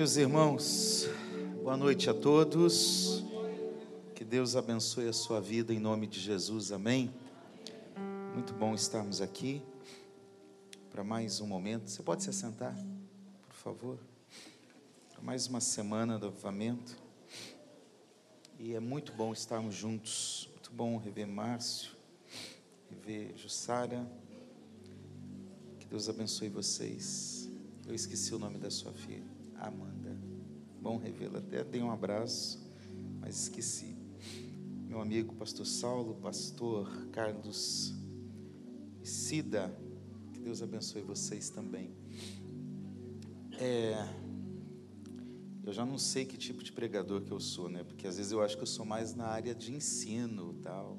Meus irmãos, boa noite a todos. Que Deus abençoe a sua vida em nome de Jesus, amém. Muito bom estarmos aqui para mais um momento. Você pode se assentar, por favor? Para mais uma semana do avivamento. E é muito bom estarmos juntos. Muito bom rever Márcio, rever Jussara. Que Deus abençoe vocês. Eu esqueci o nome da sua filha. Amanda. Bom revê-la. Até dei um abraço, mas esqueci. Meu amigo pastor Saulo, pastor Carlos Cida, que Deus abençoe vocês também. É, eu já não sei que tipo de pregador que eu sou, né? Porque às vezes eu acho que eu sou mais na área de ensino, tal.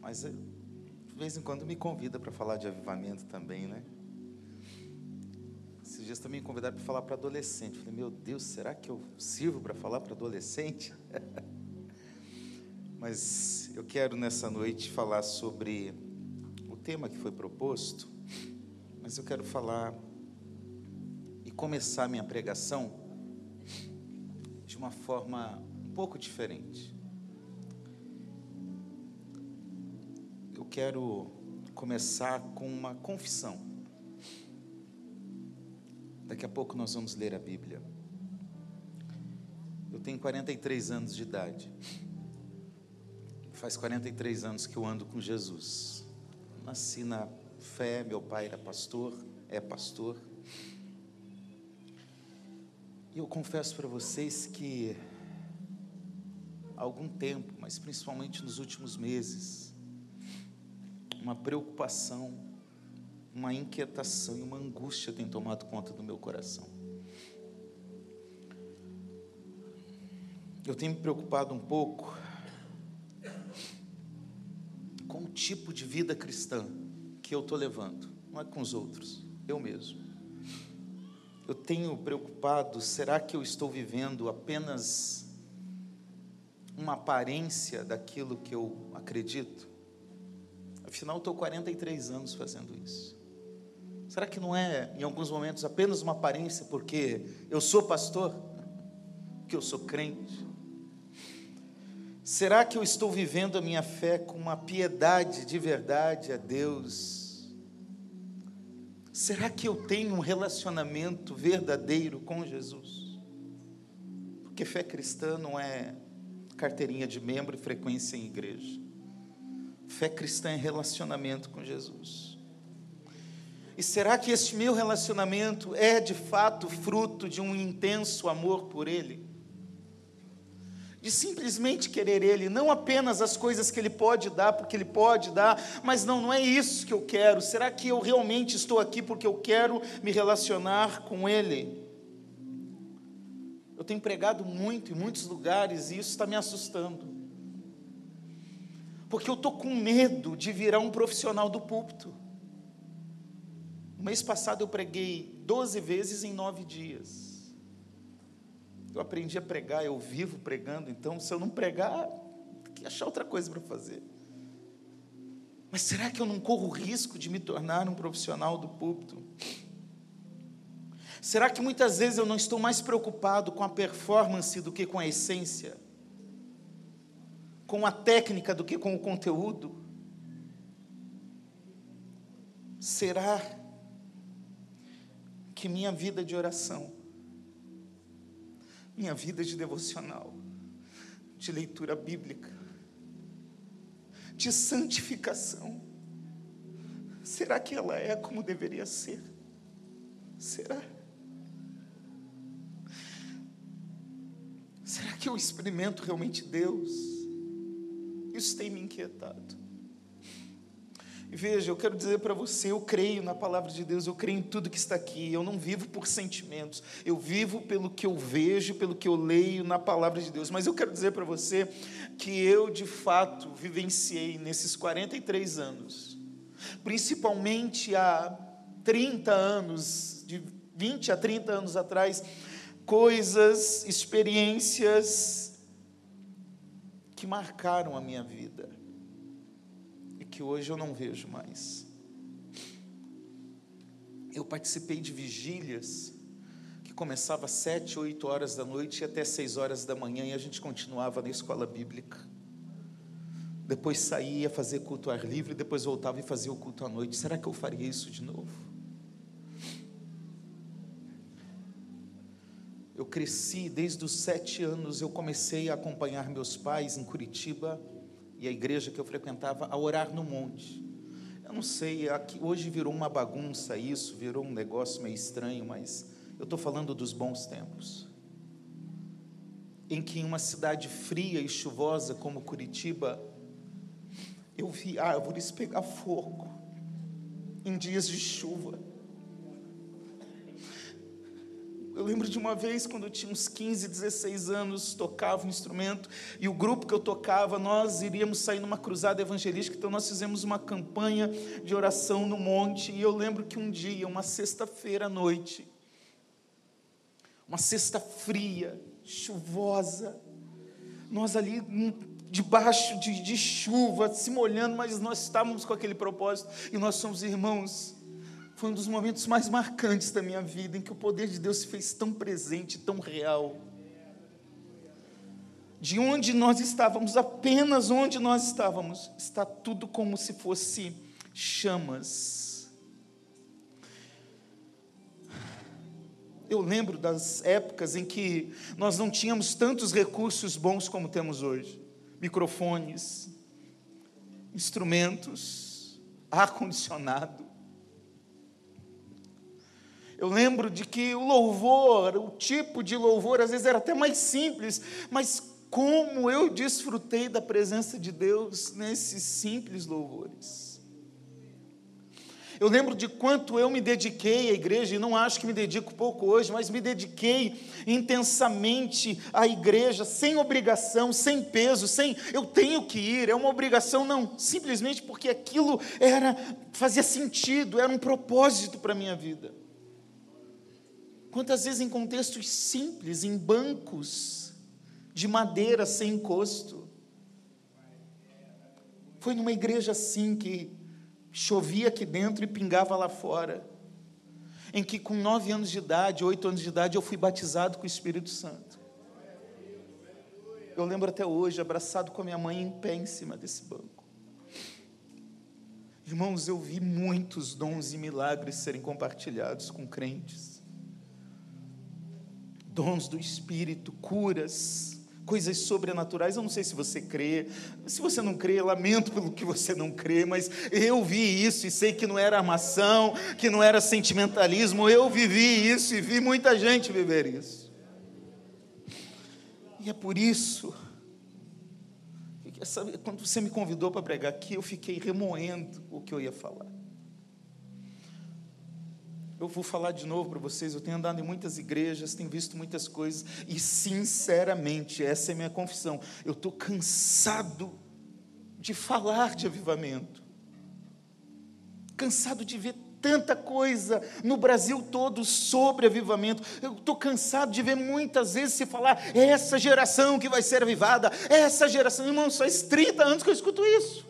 Mas de vez em quando me convida para falar de avivamento também, né? Dias também me convidaram para falar para adolescente. Falei, meu Deus, será que eu sirvo para falar para adolescente? Mas eu quero nessa noite falar sobre o tema que foi proposto, mas eu quero falar e começar minha pregação de uma forma um pouco diferente. Eu quero começar com uma confissão. Daqui a pouco nós vamos ler a Bíblia. Eu tenho 43 anos de idade. Faz 43 anos que eu ando com Jesus. Nasci na fé, meu pai era pastor, é pastor. E eu confesso para vocês que há algum tempo, mas principalmente nos últimos meses, uma preocupação, uma inquietação e uma angústia tem tomado conta do meu coração. Eu tenho me preocupado um pouco com o tipo de vida cristã que eu estou levando, não é com os outros, eu mesmo. Eu tenho preocupado, será que eu estou vivendo apenas uma aparência daquilo que eu acredito? Afinal, estou 43 anos fazendo isso. Será que não é, em alguns momentos, apenas uma aparência porque eu sou pastor? Porque eu sou crente? Será que eu estou vivendo a minha fé com uma piedade de verdade a Deus? Será que eu tenho um relacionamento verdadeiro com Jesus? Porque fé cristã não é carteirinha de membro e frequência em igreja. Fé cristã é relacionamento com Jesus. E será que este meu relacionamento é de fato fruto de um intenso amor por Ele? de simplesmente querer Ele, não apenas as coisas que Ele pode dar, porque Ele pode dar, mas não, não é isso que eu quero. Será que eu realmente estou aqui porque eu quero me relacionar com Ele? Eu tenho pregado muito em muitos lugares e isso está me assustando. Porque eu estou com medo de virar um profissional do púlpito. No mês passado eu preguei 12 vezes em nove dias. Eu aprendi a pregar, eu vivo pregando, então se eu não pregar, tem que achar outra coisa para fazer. Mas será que eu não corro o risco de me tornar um profissional do púlpito? Será que muitas vezes eu não estou mais preocupado com a performance do que com a essência? Com a técnica do que com o conteúdo? Será que minha vida de oração minha vida de devocional, de leitura bíblica, de santificação. Será que ela é como deveria ser? Será? Será que eu experimento realmente Deus? Isso tem me inquietado. E veja, eu quero dizer para você, eu creio na palavra de Deus, eu creio em tudo que está aqui. Eu não vivo por sentimentos, eu vivo pelo que eu vejo, pelo que eu leio na palavra de Deus. Mas eu quero dizer para você que eu, de fato, vivenciei nesses 43 anos, principalmente há 30 anos, de 20 a 30 anos atrás, coisas, experiências que marcaram a minha vida que hoje eu não vejo mais. Eu participei de vigílias que começava às sete, oito horas da noite e até seis horas da manhã e a gente continuava na escola bíblica. Depois saía fazer culto ao ar livre, depois voltava e fazia o culto à noite. Será que eu faria isso de novo? Eu cresci desde os sete anos, eu comecei a acompanhar meus pais em Curitiba e a igreja que eu frequentava a orar no monte. Eu não sei, aqui, hoje virou uma bagunça isso, virou um negócio meio estranho, mas eu estou falando dos bons tempos. Em que em uma cidade fria e chuvosa como Curitiba, eu vi árvores pegar fogo em dias de chuva. Eu lembro de uma vez, quando eu tinha uns 15, 16 anos, tocava um instrumento, e o grupo que eu tocava, nós iríamos sair numa cruzada evangelística, então nós fizemos uma campanha de oração no monte, e eu lembro que um dia, uma sexta-feira à noite, uma sexta fria, chuvosa, nós ali hum, debaixo de, de chuva, se molhando, mas nós estávamos com aquele propósito, e nós somos irmãos foi um dos momentos mais marcantes da minha vida, em que o poder de Deus se fez tão presente, tão real. De onde nós estávamos, apenas onde nós estávamos, está tudo como se fosse chamas. Eu lembro das épocas em que nós não tínhamos tantos recursos bons como temos hoje microfones, instrumentos, ar-condicionado. Eu lembro de que o louvor, o tipo de louvor, às vezes era até mais simples, mas como eu desfrutei da presença de Deus nesses simples louvores. Eu lembro de quanto eu me dediquei à igreja, e não acho que me dedico pouco hoje, mas me dediquei intensamente à igreja, sem obrigação, sem peso, sem eu tenho que ir, é uma obrigação, não, simplesmente porque aquilo era fazia sentido, era um propósito para a minha vida. Quantas vezes em contextos simples, em bancos de madeira sem encosto. Foi numa igreja assim que chovia aqui dentro e pingava lá fora. Em que com nove anos de idade, oito anos de idade, eu fui batizado com o Espírito Santo. Eu lembro até hoje, abraçado com a minha mãe em pé em cima desse banco. Irmãos, eu vi muitos dons e milagres serem compartilhados com crentes dons do Espírito, curas, coisas sobrenaturais. Eu não sei se você crê, se você não crê, lamento pelo que você não crê, mas eu vi isso e sei que não era armação, que não era sentimentalismo. Eu vivi isso e vi muita gente viver isso. E é por isso que quando você me convidou para pregar aqui, eu fiquei remoendo o que eu ia falar. Eu vou falar de novo para vocês. Eu tenho andado em muitas igrejas, tenho visto muitas coisas, e sinceramente, essa é a minha confissão. Eu estou cansado de falar de avivamento, cansado de ver tanta coisa no Brasil todo sobre avivamento. Eu estou cansado de ver muitas vezes se falar, essa geração que vai ser avivada, essa geração. Irmão, faz 30 anos que eu escuto isso.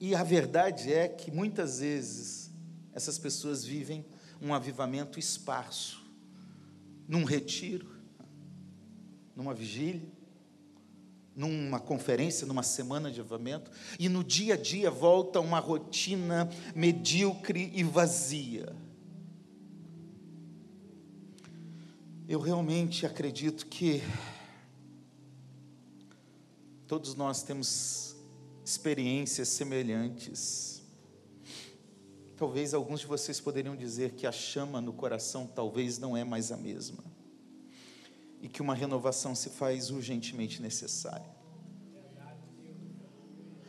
E a verdade é que muitas vezes essas pessoas vivem um avivamento esparso, num retiro, numa vigília, numa conferência, numa semana de avivamento, e no dia a dia volta uma rotina medíocre e vazia. Eu realmente acredito que todos nós temos experiências semelhantes. Talvez alguns de vocês poderiam dizer que a chama no coração talvez não é mais a mesma e que uma renovação se faz urgentemente necessária.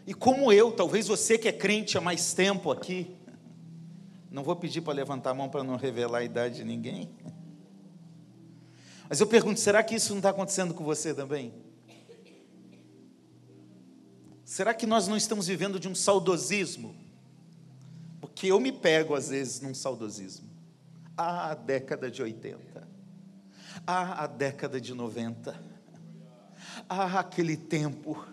E como eu, talvez você que é crente há mais tempo aqui, não vou pedir para levantar a mão para não revelar a idade de ninguém. Mas eu pergunto: será que isso não está acontecendo com você também? Será que nós não estamos vivendo de um saudosismo? Porque eu me pego às vezes num saudosismo. Ah, a década de 80. Ah, a década de 90. Ah, aquele tempo.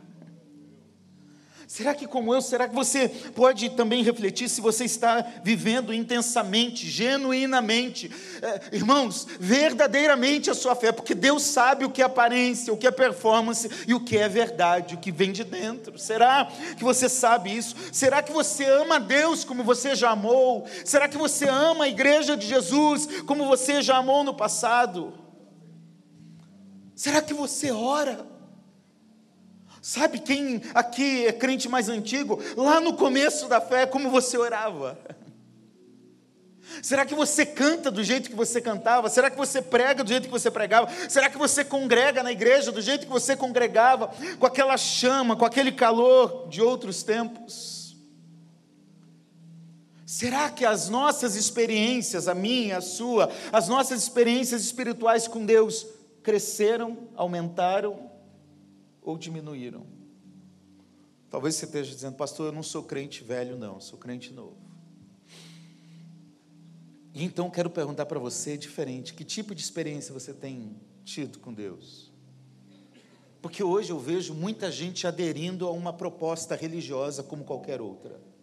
Será que, como eu, será que você pode também refletir se você está vivendo intensamente, genuinamente, é, irmãos, verdadeiramente a sua fé, porque Deus sabe o que é aparência, o que é performance e o que é verdade, o que vem de dentro. Será que você sabe isso? Será que você ama Deus como você já amou? Será que você ama a igreja de Jesus como você já amou no passado? Será que você ora? Sabe quem aqui é crente mais antigo? Lá no começo da fé, como você orava? Será que você canta do jeito que você cantava? Será que você prega do jeito que você pregava? Será que você congrega na igreja do jeito que você congregava? Com aquela chama, com aquele calor de outros tempos? Será que as nossas experiências, a minha, a sua, as nossas experiências espirituais com Deus cresceram, aumentaram ou diminuíram? Talvez você esteja dizendo, pastor, eu não sou crente velho, não, sou crente novo. E então quero perguntar para você, diferente, que tipo de experiência você tem tido com Deus? Porque hoje eu vejo muita gente aderindo a uma proposta religiosa como qualquer outra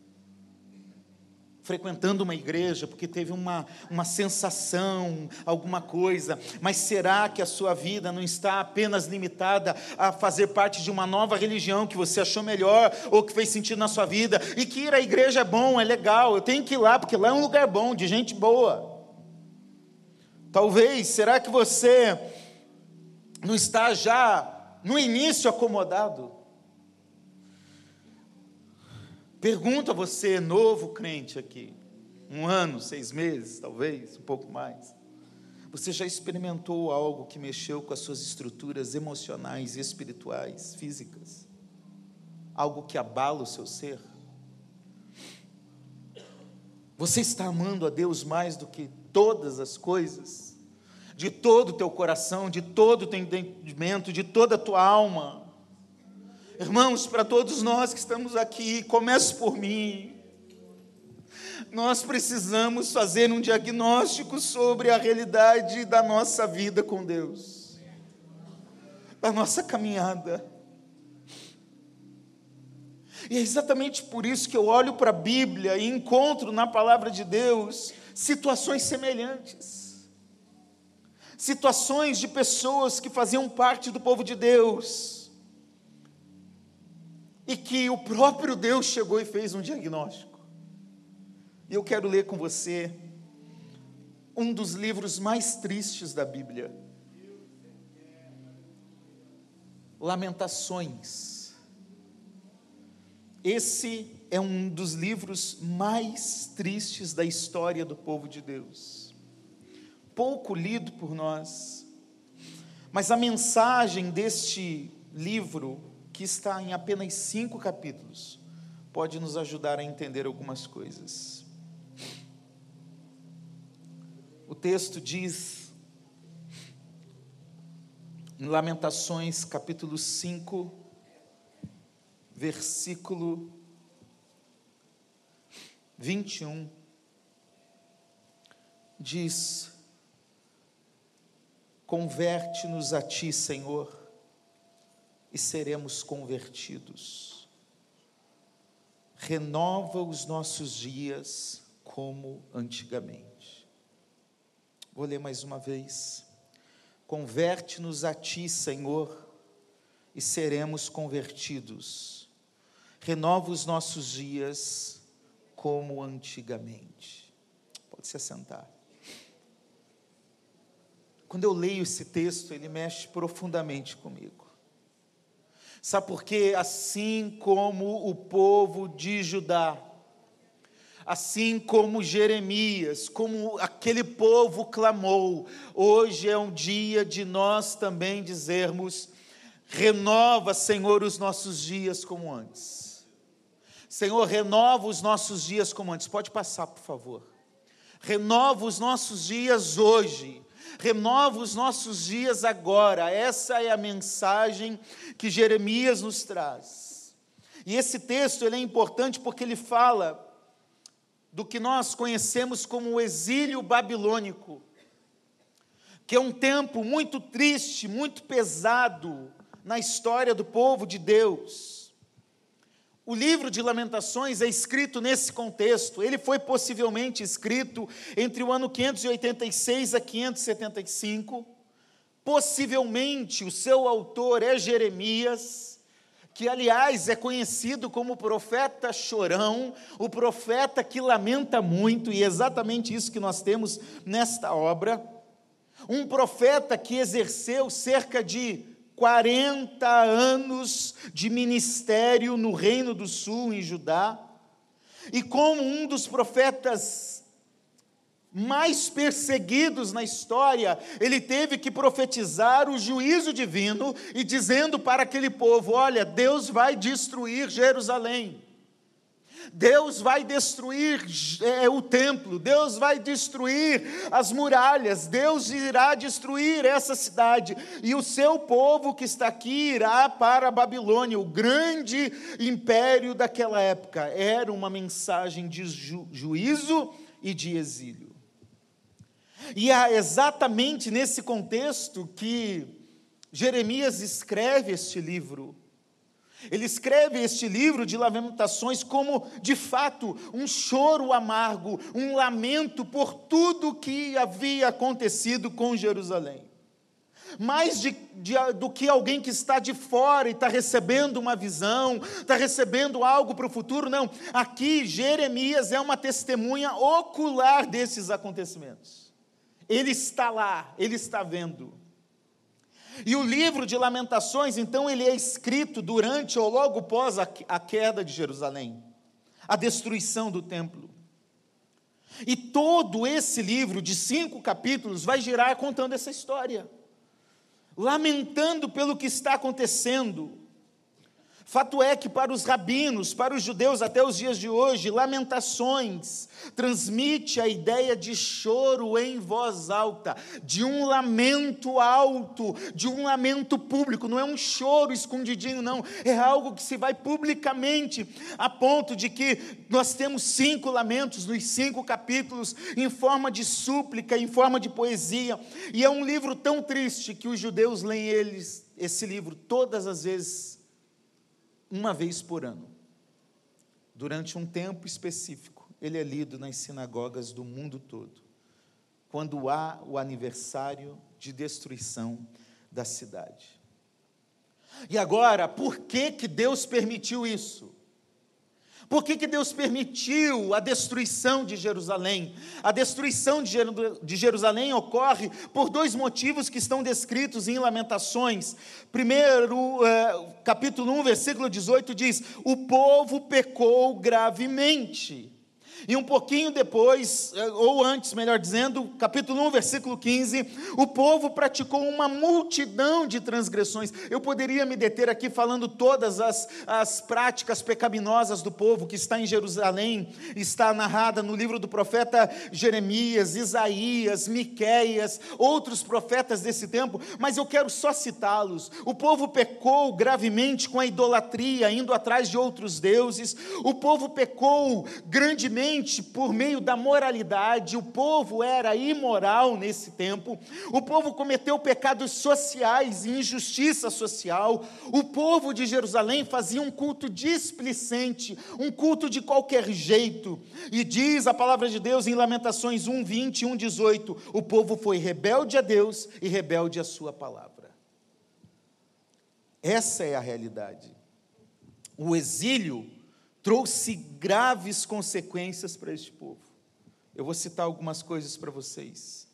frequentando uma igreja porque teve uma, uma sensação, alguma coisa, mas será que a sua vida não está apenas limitada a fazer parte de uma nova religião que você achou melhor ou que fez sentido na sua vida e que ir à igreja é bom, é legal, eu tenho que ir lá porque lá é um lugar bom, de gente boa. Talvez, será que você não está já no início acomodado? Pergunto a você, novo crente aqui, um ano, seis meses, talvez, um pouco mais. Você já experimentou algo que mexeu com as suas estruturas emocionais, espirituais, físicas? Algo que abala o seu ser? Você está amando a Deus mais do que todas as coisas? De todo o teu coração, de todo o teu entendimento, de toda a tua alma? Irmãos, para todos nós que estamos aqui, comece por mim. Nós precisamos fazer um diagnóstico sobre a realidade da nossa vida com Deus, da nossa caminhada. E é exatamente por isso que eu olho para a Bíblia e encontro na palavra de Deus situações semelhantes. Situações de pessoas que faziam parte do povo de Deus e que o próprio Deus chegou e fez um diagnóstico. E eu quero ler com você um dos livros mais tristes da Bíblia. Lamentações. Esse é um dos livros mais tristes da história do povo de Deus. Pouco lido por nós, mas a mensagem deste livro que está em apenas cinco capítulos, pode nos ajudar a entender algumas coisas. O texto diz, em Lamentações, capítulo 5, versículo 21, diz: Converte-nos a ti, Senhor e seremos convertidos. Renova os nossos dias como antigamente. Vou ler mais uma vez. Converte-nos a ti, Senhor, e seremos convertidos. Renova os nossos dias como antigamente. Pode se assentar. Quando eu leio esse texto, ele mexe profundamente comigo. Sabe por quê? Assim como o povo de Judá, assim como Jeremias, como aquele povo clamou, hoje é um dia de nós também dizermos: renova, Senhor, os nossos dias como antes. Senhor, renova os nossos dias como antes. Pode passar, por favor. Renova os nossos dias hoje renova os nossos dias agora. Essa é a mensagem que Jeremias nos traz. E esse texto ele é importante porque ele fala do que nós conhecemos como o exílio babilônico, que é um tempo muito triste, muito pesado na história do povo de Deus. O livro de Lamentações é escrito nesse contexto. Ele foi possivelmente escrito entre o ano 586 a 575. Possivelmente o seu autor é Jeremias, que aliás é conhecido como profeta chorão, o profeta que lamenta muito, e é exatamente isso que nós temos nesta obra. Um profeta que exerceu cerca de 40 anos de ministério no Reino do Sul, em Judá, e como um dos profetas mais perseguidos na história, ele teve que profetizar o juízo divino e dizendo para aquele povo: Olha, Deus vai destruir Jerusalém. Deus vai destruir é, o templo, Deus vai destruir as muralhas, Deus irá destruir essa cidade, e o seu povo que está aqui irá para a Babilônia, o grande império daquela época. Era uma mensagem de ju juízo e de exílio. E é exatamente nesse contexto que Jeremias escreve este livro. Ele escreve este livro de lamentações como, de fato, um choro amargo, um lamento por tudo que havia acontecido com Jerusalém. Mais de, de, do que alguém que está de fora e está recebendo uma visão, está recebendo algo para o futuro, não. Aqui, Jeremias é uma testemunha ocular desses acontecimentos. Ele está lá, ele está vendo. E o livro de Lamentações, então, ele é escrito durante ou logo após a, queda de Jerusalém, a destruição do templo. E todo esse livro de cinco capítulos vai girar contando essa história, lamentando pelo que está acontecendo, Fato é que para os rabinos, para os judeus até os dias de hoje, Lamentações transmite a ideia de choro em voz alta, de um lamento alto, de um lamento público, não é um choro escondidinho, não, é algo que se vai publicamente, a ponto de que nós temos cinco lamentos nos cinco capítulos, em forma de súplica, em forma de poesia, e é um livro tão triste que os judeus leem eles, esse livro todas as vezes uma vez por ano. Durante um tempo específico, ele é lido nas sinagogas do mundo todo, quando há o aniversário de destruição da cidade. E agora, por que, que Deus permitiu isso? Por que, que Deus permitiu a destruição de Jerusalém? A destruição de Jerusalém ocorre por dois motivos que estão descritos em Lamentações. Primeiro, é, capítulo 1, versículo 18 diz: O povo pecou gravemente. E um pouquinho depois, eh, ou antes, melhor dizendo, capítulo 1, versículo 15, o povo praticou uma multidão de transgressões. Eu poderia me deter aqui falando todas as, as práticas pecaminosas do povo que está em Jerusalém, está narrada no livro do profeta Jeremias, Isaías, Miqueias, outros profetas desse tempo, mas eu quero só citá-los. O povo pecou gravemente com a idolatria, indo atrás de outros deuses. O povo pecou grandemente por meio da moralidade, o povo era imoral nesse tempo, o povo cometeu pecados sociais e injustiça social, o povo de Jerusalém fazia um culto displicente, um culto de qualquer jeito, e diz a palavra de Deus em Lamentações 1, 20 e 1, 18: o povo foi rebelde a Deus e rebelde à Sua palavra. Essa é a realidade. O exílio trouxe graves consequências para este povo. Eu vou citar algumas coisas para vocês.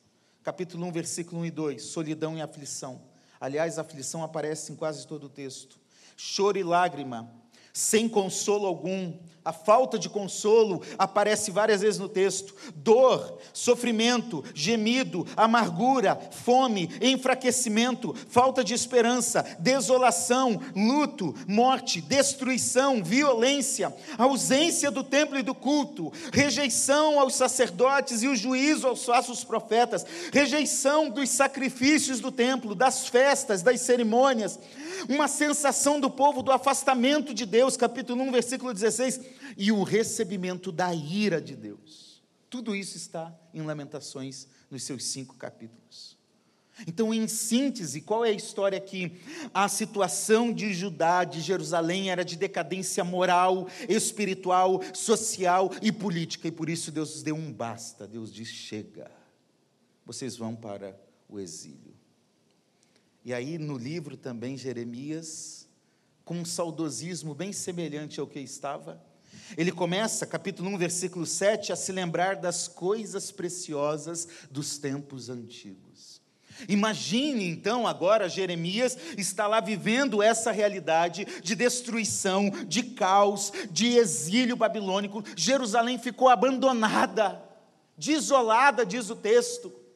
Capítulo 1, versículo 1 e 2: solidão e aflição. Aliás, a aflição aparece em quase todo o texto. Choro e lágrima, sem consolo algum, a falta de consolo aparece várias vezes no texto. Dor, sofrimento, gemido, amargura, fome, enfraquecimento, falta de esperança, desolação, luto, morte, destruição, violência, ausência do templo e do culto, rejeição aos sacerdotes e o juízo aos falsos profetas, rejeição dos sacrifícios do templo, das festas, das cerimônias, uma sensação do povo do afastamento de Deus, capítulo 1, versículo 16 e o recebimento da ira de Deus. Tudo isso está em Lamentações, nos seus cinco capítulos. Então, em síntese, qual é a história aqui? A situação de Judá, de Jerusalém, era de decadência moral, espiritual, social e política, e por isso Deus deu um basta. Deus diz: chega, vocês vão para o exílio. E aí, no livro também, Jeremias, com um saudosismo bem semelhante ao que estava, ele começa, capítulo 1, versículo 7, a se lembrar das coisas preciosas dos tempos antigos. Imagine então agora Jeremias está lá vivendo essa realidade de destruição, de caos, de exílio babilônico. Jerusalém ficou abandonada, desolada, diz o texto.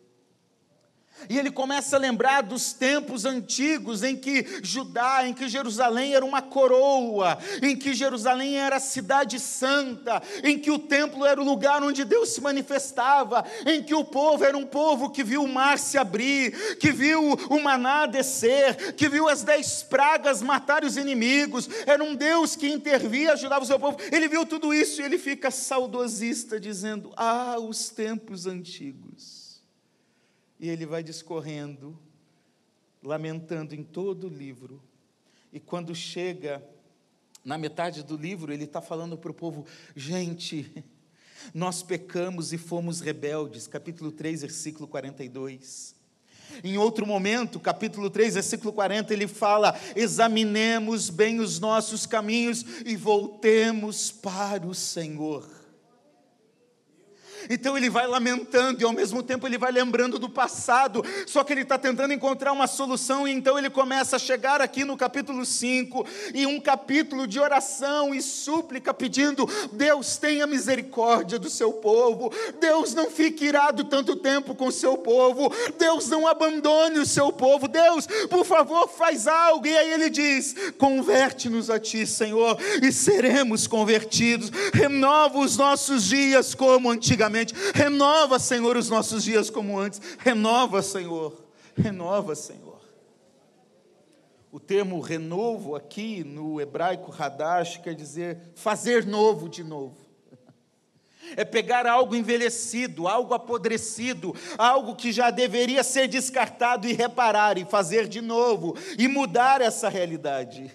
E ele começa a lembrar dos tempos antigos em que Judá, em que Jerusalém era uma coroa, em que Jerusalém era a cidade santa, em que o templo era o lugar onde Deus se manifestava, em que o povo era um povo que viu o mar se abrir, que viu o maná descer, que viu as dez pragas matar os inimigos, era um Deus que intervia, ajudava o seu povo. Ele viu tudo isso e ele fica saudosista, dizendo: Ah, os tempos antigos e ele vai discorrendo, lamentando em todo o livro. E quando chega na metade do livro, ele está falando para o povo: gente, nós pecamos e fomos rebeldes. Capítulo 3, versículo 42. Em outro momento, capítulo 3, versículo 40, ele fala: examinemos bem os nossos caminhos e voltemos para o Senhor. Então ele vai lamentando e ao mesmo tempo ele vai lembrando do passado, só que ele está tentando encontrar uma solução, e então ele começa a chegar aqui no capítulo 5, e um capítulo de oração e súplica, pedindo: Deus tenha misericórdia do seu povo, Deus não fique irado tanto tempo com o seu povo, Deus não abandone o seu povo, Deus, por favor, faz algo. E aí ele diz: Converte-nos a ti, Senhor, e seremos convertidos, renova os nossos dias como antigamente Renova, Senhor, os nossos dias como antes. Renova, Senhor. Renova, Senhor. O termo renovo aqui no hebraico hadash quer dizer fazer novo de novo. É pegar algo envelhecido, algo apodrecido, algo que já deveria ser descartado e reparar e fazer de novo e mudar essa realidade.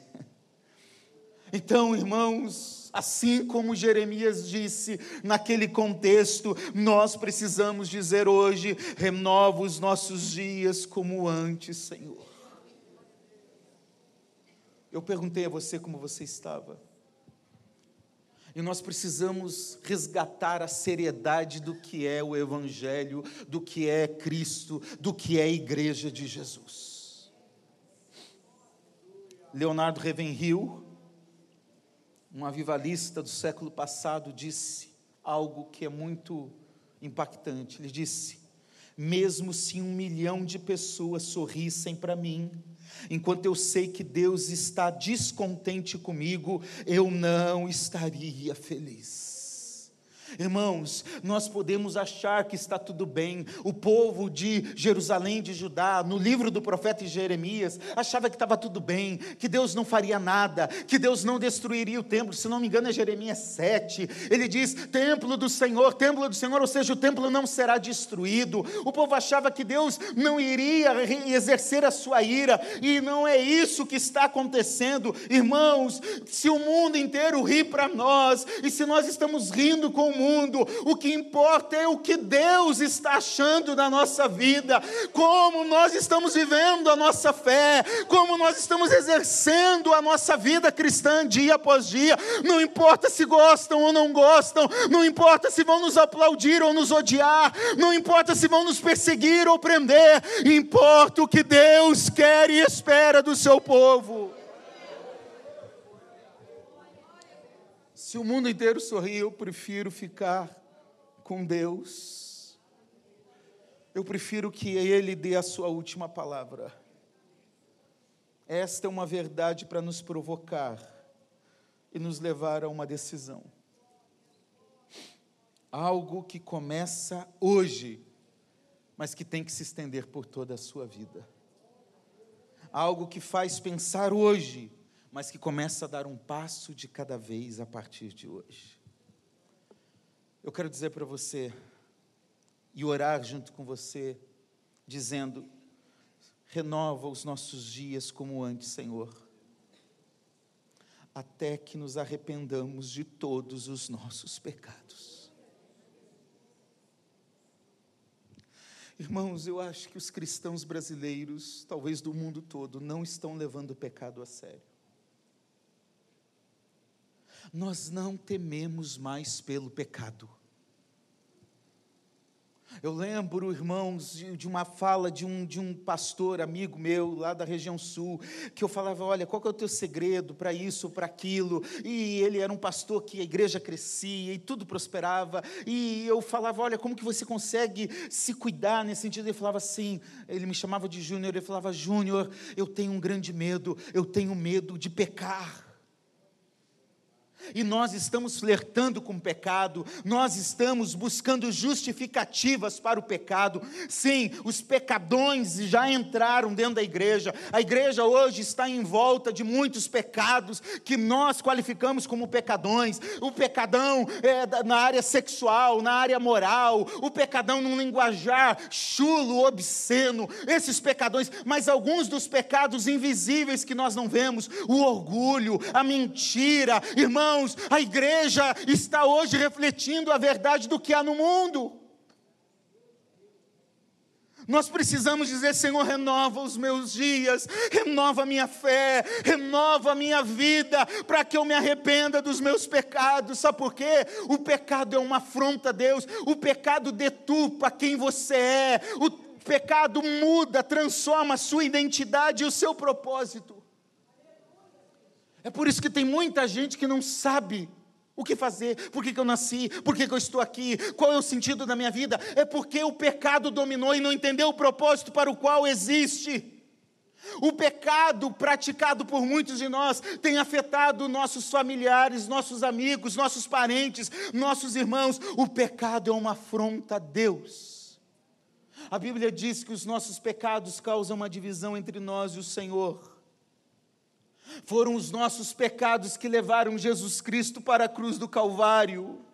Então, irmãos, Assim como Jeremias disse naquele contexto, nós precisamos dizer hoje: renova os nossos dias como antes, Senhor. Eu perguntei a você como você estava. E nós precisamos resgatar a seriedade do que é o Evangelho, do que é Cristo, do que é a Igreja de Jesus. Leonardo Ravenhill, um avivalista do século passado disse algo que é muito impactante. Ele disse: Mesmo se um milhão de pessoas sorrissem para mim, enquanto eu sei que Deus está descontente comigo, eu não estaria feliz. Irmãos, nós podemos achar que está tudo bem. O povo de Jerusalém, de Judá, no livro do profeta Jeremias, achava que estava tudo bem, que Deus não faria nada, que Deus não destruiria o templo. Se não me engano, é Jeremias 7. Ele diz: Templo do Senhor, templo do Senhor, ou seja, o templo não será destruído. O povo achava que Deus não iria exercer a sua ira, e não é isso que está acontecendo. Irmãos, se o mundo inteiro ri para nós, e se nós estamos rindo com o mundo, o que importa é o que Deus está achando da nossa vida, como nós estamos vivendo a nossa fé, como nós estamos exercendo a nossa vida cristã dia após dia. Não importa se gostam ou não gostam, não importa se vão nos aplaudir ou nos odiar, não importa se vão nos perseguir ou prender, importa o que Deus quer e espera do seu povo. Se o mundo inteiro sorri, eu prefiro ficar com Deus. Eu prefiro que Ele dê a sua última palavra. Esta é uma verdade para nos provocar e nos levar a uma decisão. Algo que começa hoje, mas que tem que se estender por toda a sua vida. Algo que faz pensar hoje, mas que começa a dar um passo de cada vez a partir de hoje. Eu quero dizer para você e orar junto com você, dizendo: renova os nossos dias como antes, Senhor, até que nos arrependamos de todos os nossos pecados. Irmãos, eu acho que os cristãos brasileiros, talvez do mundo todo, não estão levando o pecado a sério. Nós não tememos mais pelo pecado. Eu lembro, irmãos, de, uma fala de um, de um pastor amigo meu lá da região sul, que eu falava: Olha, qual que é o teu segredo para isso, para aquilo? E ele era um pastor que a igreja crescia e tudo prosperava. E eu falava: Olha, como que você consegue se cuidar nesse sentido? Ele falava assim: Ele me chamava de Júnior. Ele falava: Júnior, eu tenho um grande medo, eu tenho medo de pecar e nós estamos flertando com o pecado, nós estamos buscando justificativas para o pecado. Sim, os pecadões já entraram dentro da igreja, a igreja hoje está em volta de muitos pecados que nós qualificamos como pecadões. O pecadão é na área sexual, na área moral, o pecadão num linguajar chulo, obsceno, esses pecadões, mas alguns dos pecados invisíveis que nós não vemos, o orgulho, a mentira, irmão irmãos, a igreja está hoje refletindo a verdade do que há no mundo. Nós precisamos dizer, Senhor, renova os meus dias, renova a minha fé, renova a minha vida, para que eu me arrependa dos meus pecados. Sabe por quê? O pecado é uma afronta a Deus, o pecado deturpa quem você é, o pecado muda, transforma a sua identidade e o seu propósito. É por isso que tem muita gente que não sabe o que fazer, por que, que eu nasci, por que, que eu estou aqui, qual é o sentido da minha vida. É porque o pecado dominou e não entendeu o propósito para o qual existe. O pecado praticado por muitos de nós tem afetado nossos familiares, nossos amigos, nossos parentes, nossos irmãos. O pecado é uma afronta a Deus. A Bíblia diz que os nossos pecados causam uma divisão entre nós e o Senhor. Foram os nossos pecados que levaram Jesus Cristo para a cruz do Calvário.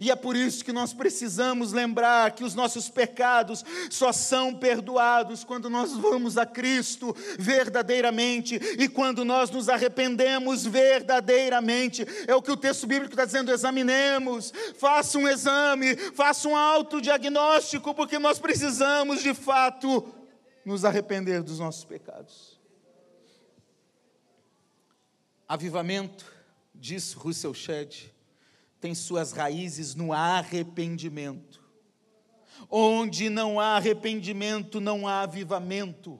E é por isso que nós precisamos lembrar que os nossos pecados só são perdoados quando nós vamos a Cristo verdadeiramente e quando nós nos arrependemos verdadeiramente. É o que o texto bíblico está dizendo: examinemos, faça um exame, faça um autodiagnóstico, porque nós precisamos de fato nos arrepender dos nossos pecados. Avivamento, diz Russell Shedd, tem suas raízes no arrependimento. Onde não há arrependimento, não há avivamento.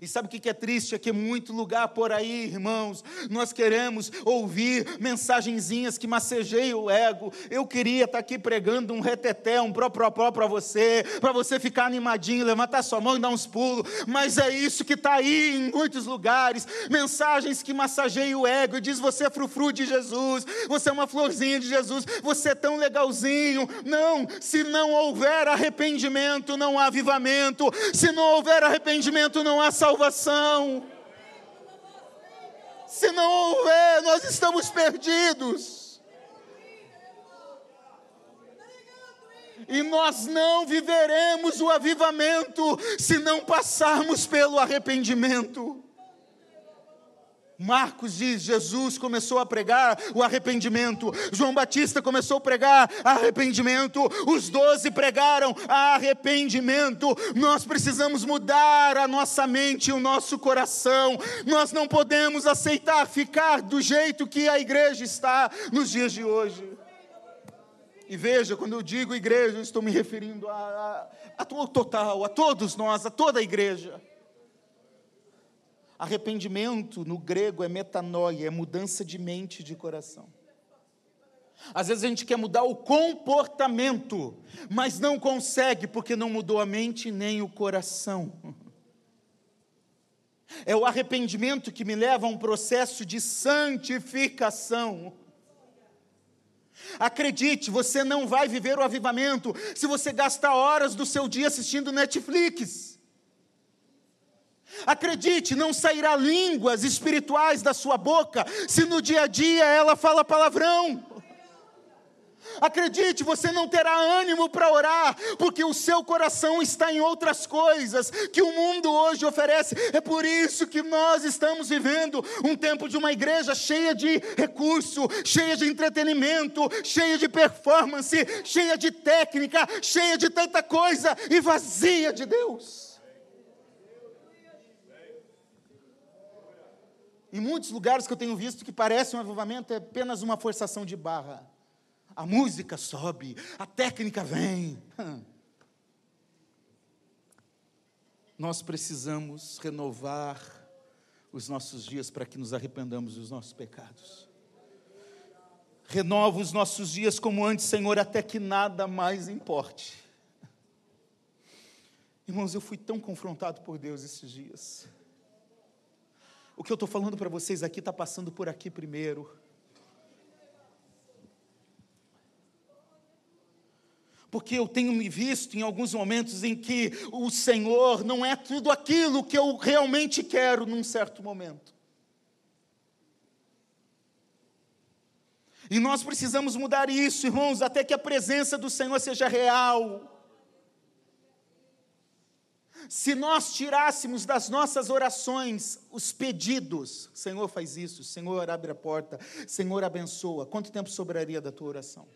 E sabe o que é triste? É que muito lugar por aí, irmãos, nós queremos ouvir mensagenzinhas que massageiam o ego. Eu queria estar aqui pregando um reteté, um próprio para você, para você ficar animadinho, levantar sua mão e dar uns pulos. Mas é isso que está aí em muitos lugares. Mensagens que massageiam o ego e diz: você é frufru de Jesus, você é uma florzinha de Jesus, você é tão legalzinho. Não, se não houver arrependimento, não há avivamento. Se não houver arrependimento, não há salvação salvação. Se não houver, nós estamos perdidos. E nós não viveremos o avivamento se não passarmos pelo arrependimento. Marcos diz: Jesus começou a pregar o arrependimento, João Batista começou a pregar arrependimento, os doze pregaram arrependimento. Nós precisamos mudar a nossa mente e o nosso coração, nós não podemos aceitar ficar do jeito que a igreja está nos dias de hoje. E veja, quando eu digo igreja, eu estou me referindo a, total, a todos nós, a toda a igreja. Arrependimento no grego é metanoia, é mudança de mente e de coração. Às vezes a gente quer mudar o comportamento, mas não consegue porque não mudou a mente nem o coração. É o arrependimento que me leva a um processo de santificação. Acredite, você não vai viver o avivamento se você gastar horas do seu dia assistindo Netflix. Acredite, não sairá línguas espirituais da sua boca se no dia a dia ela fala palavrão. Acredite, você não terá ânimo para orar, porque o seu coração está em outras coisas que o mundo hoje oferece. É por isso que nós estamos vivendo um tempo de uma igreja cheia de recurso, cheia de entretenimento, cheia de performance, cheia de técnica, cheia de tanta coisa e vazia de Deus. Em muitos lugares que eu tenho visto que parece um avivamento é apenas uma forçação de barra a música sobe, a técnica vem. Nós precisamos renovar os nossos dias para que nos arrependamos dos nossos pecados. Renova os nossos dias como antes, Senhor, até que nada mais importe. Irmãos, eu fui tão confrontado por Deus esses dias. O que eu estou falando para vocês aqui está passando por aqui primeiro. porque eu tenho me visto em alguns momentos em que o Senhor não é tudo aquilo que eu realmente quero num certo momento. E nós precisamos mudar isso, irmãos, até que a presença do Senhor seja real. Se nós tirássemos das nossas orações os pedidos, Senhor faz isso, Senhor abre a porta, Senhor abençoa, quanto tempo sobraria da tua oração?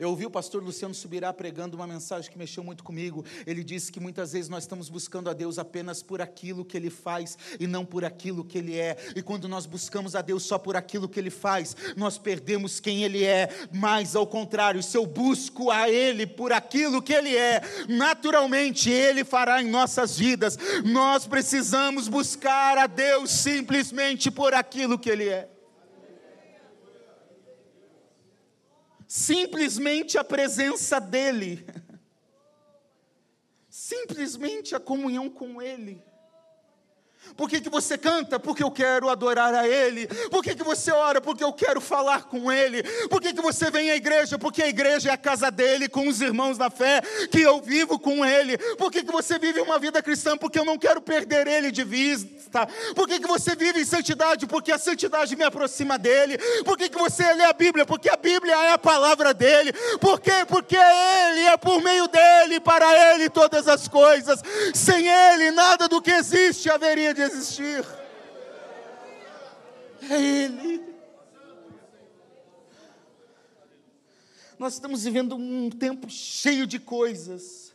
Eu ouvi o pastor Luciano Subirá pregando uma mensagem que mexeu muito comigo. Ele disse que muitas vezes nós estamos buscando a Deus apenas por aquilo que Ele faz e não por aquilo que Ele é. E quando nós buscamos a Deus só por aquilo que Ele faz, nós perdemos quem Ele é. Mas ao contrário, se eu busco a Ele por aquilo que Ele é, naturalmente Ele fará em nossas vidas. Nós precisamos buscar a Deus simplesmente por aquilo que Ele é. Simplesmente a presença dEle, simplesmente a comunhão com Ele. Por que, que você canta? Porque eu quero adorar a Ele. Por que, que você ora? Porque eu quero falar com Ele. Por que, que você vem à igreja? Porque a igreja é a casa dele, com os irmãos da fé, que eu vivo com Ele. Por que, que você vive uma vida cristã? Porque eu não quero perder Ele de vista. Por que, que você vive em santidade? Porque a santidade me aproxima dEle. Por que, que você lê a Bíblia? Porque a Bíblia é a palavra dEle. Por quê? Porque Ele é por meio dEle, para Ele todas as coisas. Sem Ele, nada do que existe haveria de existir. É Ele. Nós estamos vivendo um tempo cheio de coisas.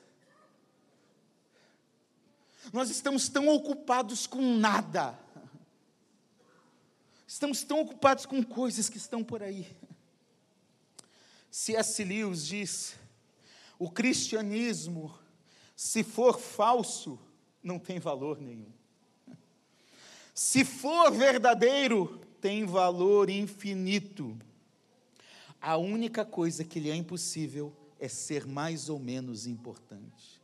Nós estamos tão ocupados com nada. Estamos tão ocupados com coisas que estão por aí. C.S. Lewis diz: o cristianismo, se for falso, não tem valor nenhum. Se for verdadeiro, tem valor infinito. A única coisa que lhe é impossível é ser mais ou menos importante.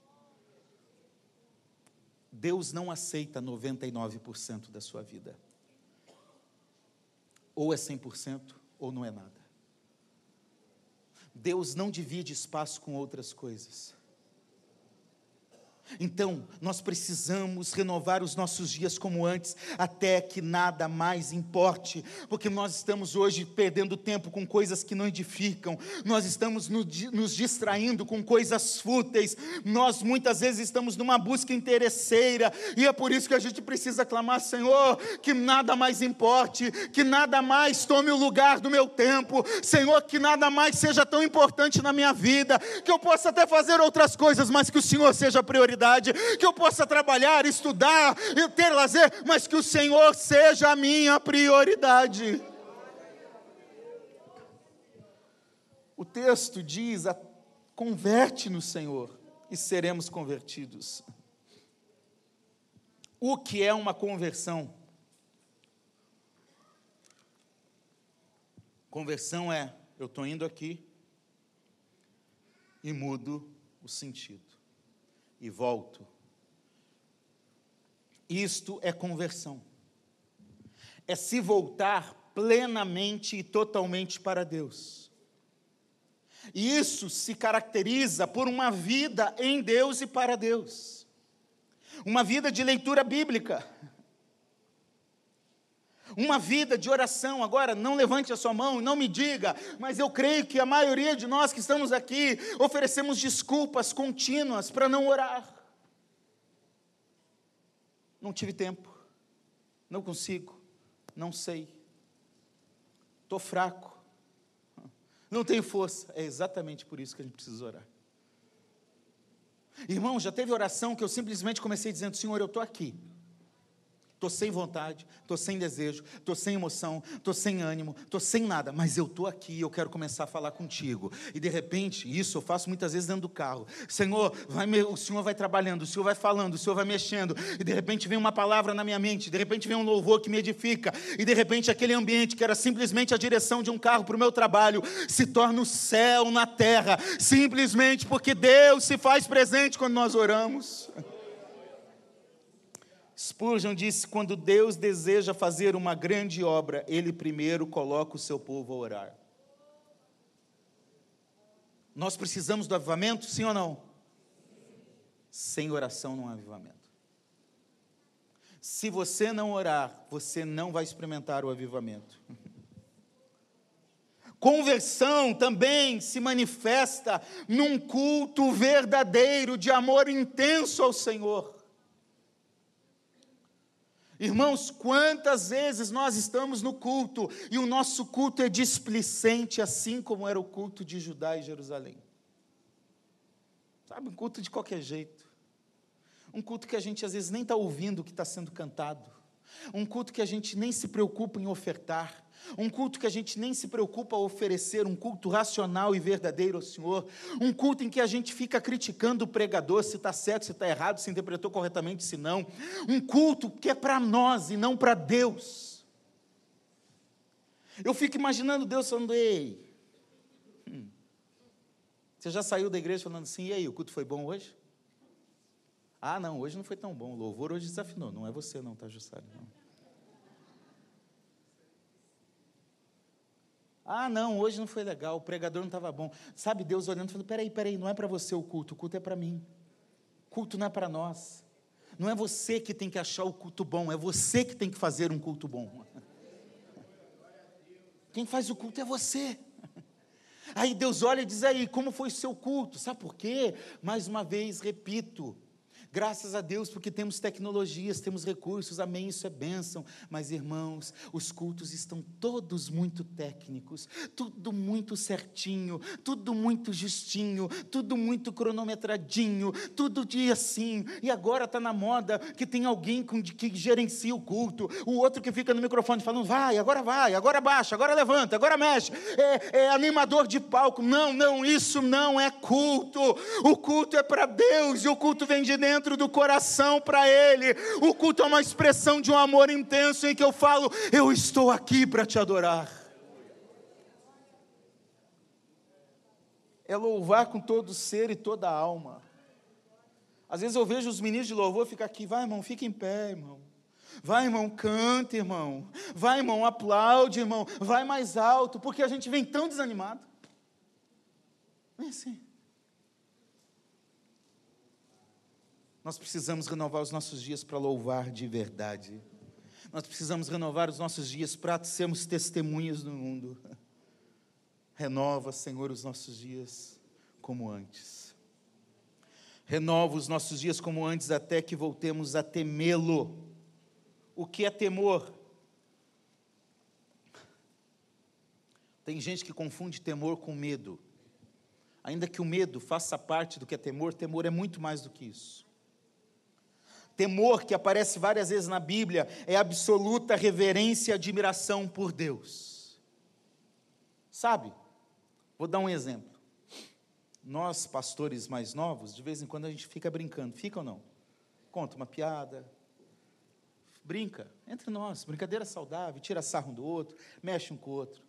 Deus não aceita 99% da sua vida. Ou é 100% ou não é nada. Deus não divide espaço com outras coisas. Então, nós precisamos renovar os nossos dias como antes, até que nada mais importe, porque nós estamos hoje perdendo tempo com coisas que não edificam, nós estamos nos distraindo com coisas fúteis, nós muitas vezes estamos numa busca interesseira, e é por isso que a gente precisa clamar: Senhor, que nada mais importe, que nada mais tome o lugar do meu tempo, Senhor, que nada mais seja tão importante na minha vida, que eu possa até fazer outras coisas, mas que o Senhor seja prioridade que eu possa trabalhar, estudar e ter lazer, mas que o Senhor seja a minha prioridade. O texto diz: converte no Senhor e seremos convertidos. O que é uma conversão? Conversão é: eu estou indo aqui e mudo o sentido e volto. Isto é conversão. É se voltar plenamente e totalmente para Deus. E isso se caracteriza por uma vida em Deus e para Deus. Uma vida de leitura bíblica. Uma vida de oração. Agora, não levante a sua mão não me diga, mas eu creio que a maioria de nós que estamos aqui oferecemos desculpas contínuas para não orar. Não tive tempo, não consigo, não sei, estou fraco, não tenho força. É exatamente por isso que a gente precisa orar. Irmão, já teve oração que eu simplesmente comecei dizendo: Senhor, eu estou aqui. Estou sem vontade, estou sem desejo, estou sem emoção, estou sem ânimo, estou sem nada, mas eu estou aqui e eu quero começar a falar contigo. E de repente, isso eu faço muitas vezes dentro do carro. Senhor, vai me, o Senhor vai trabalhando, o Senhor vai falando, o Senhor vai mexendo, e de repente vem uma palavra na minha mente, de repente vem um louvor que me edifica, e de repente aquele ambiente que era simplesmente a direção de um carro para o meu trabalho se torna o céu na terra, simplesmente porque Deus se faz presente quando nós oramos. Spurgeon disse: quando Deus deseja fazer uma grande obra, Ele primeiro coloca o seu povo a orar. Nós precisamos do avivamento, sim ou não? Sem oração não há avivamento. Se você não orar, você não vai experimentar o avivamento. Conversão também se manifesta num culto verdadeiro de amor intenso ao Senhor. Irmãos, quantas vezes nós estamos no culto e o nosso culto é displicente, assim como era o culto de Judá e Jerusalém. Sabe, um culto de qualquer jeito. Um culto que a gente às vezes nem está ouvindo o que está sendo cantado. Um culto que a gente nem se preocupa em ofertar. Um culto que a gente nem se preocupa a oferecer, um culto racional e verdadeiro ao Senhor. Um culto em que a gente fica criticando o pregador se está certo, se está errado, se interpretou corretamente, se não. Um culto que é para nós e não para Deus. Eu fico imaginando Deus falando, ei, hum, você já saiu da igreja falando assim, e aí, o culto foi bom hoje? Ah, não, hoje não foi tão bom, o louvor hoje desafinou. Não é você não, tá, Jussara? Não. Ah, não, hoje não foi legal, o pregador não estava bom. Sabe, Deus olhando e falando: peraí, peraí, não é para você o culto, o culto é para mim. O culto não é para nós. Não é você que tem que achar o culto bom, é você que tem que fazer um culto bom. Quem faz o culto é você. Aí Deus olha e diz aí, como foi o seu culto? Sabe por quê? Mais uma vez, repito, Graças a Deus, porque temos tecnologias, temos recursos, amém, isso é bênção. Mas, irmãos, os cultos estão todos muito técnicos, tudo muito certinho, tudo muito justinho, tudo muito cronometradinho, tudo dia assim. E agora está na moda que tem alguém que gerencia o culto, o outro que fica no microfone falando, vai, agora vai, agora baixa, agora levanta, agora mexe. É, é animador de palco. Não, não, isso não é culto. O culto é para Deus e o culto vem de dentro dentro do coração para Ele. O culto é uma expressão de um amor intenso em que eu falo: Eu estou aqui para te adorar. É louvar com todo ser e toda a alma. Às vezes eu vejo os meninos de louvor ficar aqui, vai irmão, fica em pé, irmão. Vai, irmão, canta, irmão. Vai, irmão, aplaude, irmão. Vai mais alto, porque a gente vem tão desanimado. É assim. Nós precisamos renovar os nossos dias para louvar de verdade. Nós precisamos renovar os nossos dias para sermos testemunhas no mundo. Renova, Senhor, os nossos dias como antes. Renova os nossos dias como antes, até que voltemos a temê-lo. O que é temor? Tem gente que confunde temor com medo. Ainda que o medo faça parte do que é temor, temor é muito mais do que isso. Temor, que aparece várias vezes na Bíblia, é absoluta reverência e admiração por Deus. Sabe? Vou dar um exemplo. Nós, pastores mais novos, de vez em quando a gente fica brincando. Fica ou não? Conta uma piada. Brinca, entre nós, brincadeira saudável, tira sarro um do outro, mexe um com o outro.